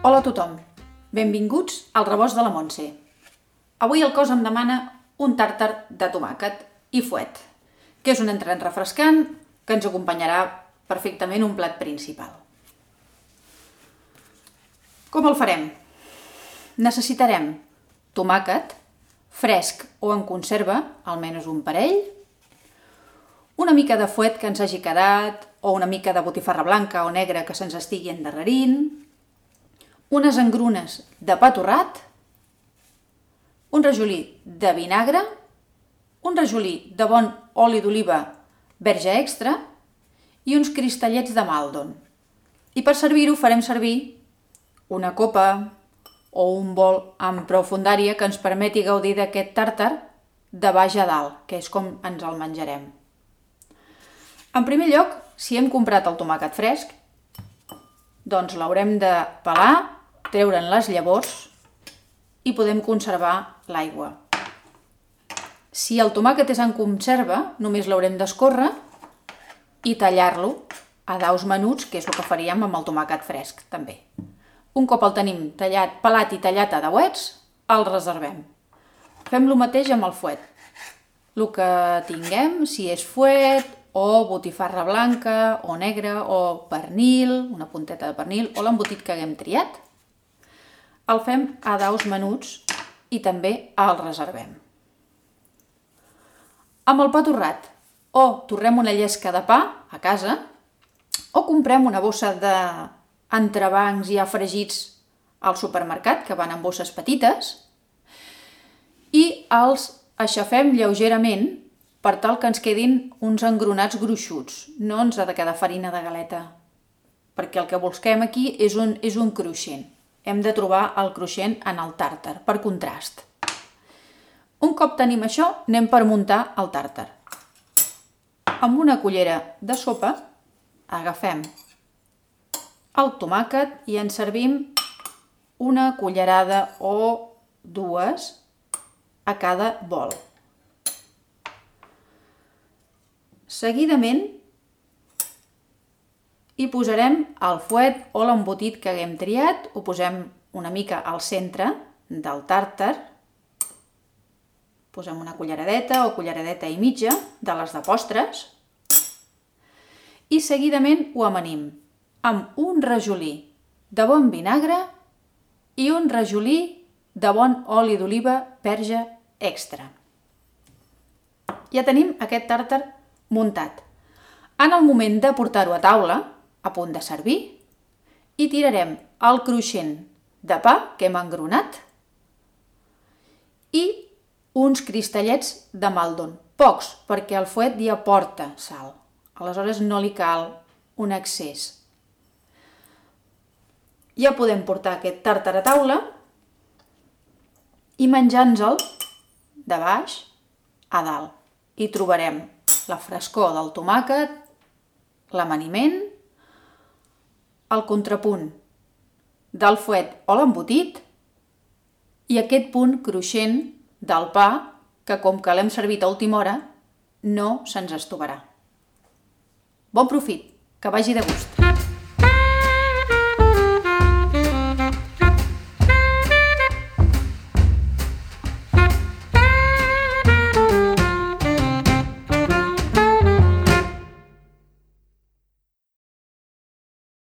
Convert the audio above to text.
Hola a tothom, benvinguts al rebost de la Montse. Avui el cos em demana un tàrtar de tomàquet i fuet, que és un entrant refrescant que ens acompanyarà perfectament un plat principal. Com el farem? Necessitarem tomàquet, fresc o en conserva, almenys un parell, una mica de fuet que ens hagi quedat, o una mica de botifarra blanca o negra que se'ns estigui endarrerint, unes engrunes de pa torrat, un rajolí de vinagre, un rajolí de bon oli d'oliva verge extra i uns cristallets de maldon. I per servir-ho farem servir una copa o un bol amb prou fondària que ens permeti gaudir d'aquest tàrtar de baix a dalt, que és com ens el menjarem. En primer lloc, si hem comprat el tomàquet fresc, doncs l'haurem de pelar treure'n les llavors i podem conservar l'aigua. Si el tomàquet és en conserva, només l'haurem d'escórrer i tallar-lo a daus menuts, que és el que faríem amb el tomàquet fresc, també. Un cop el tenim tallat, pelat i tallat a dauets, el reservem. Fem el mateix amb el fuet. El que tinguem, si és fuet o botifarra blanca o negra o pernil, una punteta de pernil o l'embotit que haguem triat, el fem a daus menuts i també el reservem. Amb el pa torrat, o torrem una llesca de pa a casa, o comprem una bossa d'entrebancs ja fregits al supermercat, que van en bosses petites, i els aixafem lleugerament per tal que ens quedin uns engronats gruixuts. No ens ha de quedar farina de galeta, perquè el que busquem aquí és un, és un cruixent hem de trobar el cruixent en el tàrtar, per contrast. Un cop tenim això, anem per muntar el tàrtar. Amb una cullera de sopa agafem el tomàquet i en servim una cullerada o dues a cada bol. Seguidament i posarem el fuet o l'embotit que haguem triat, ho posem una mica al centre del tàrtar, posem una culleradeta o culleradeta i mitja de les de postres i seguidament ho amanim amb un rajolí de bon vinagre i un rajolí de bon oli d'oliva verge extra. Ja tenim aquest tàrtar muntat. En el moment de portar-ho a taula, a punt de servir i tirarem el cruixent de pa que hem engronat i uns cristallets de maldon, pocs, perquè el fuet ja porta sal. Aleshores no li cal un excés. Ja podem portar aquest tàrtar a taula i menjar-nos-el de baix a dalt. I trobarem la frescor del tomàquet, l'amaniment el contrapunt del fuet o l'embotit i aquest punt cruixent del pa que com que l'hem servit a última hora no se'ns estovarà. Bon profit, que vagi de gust!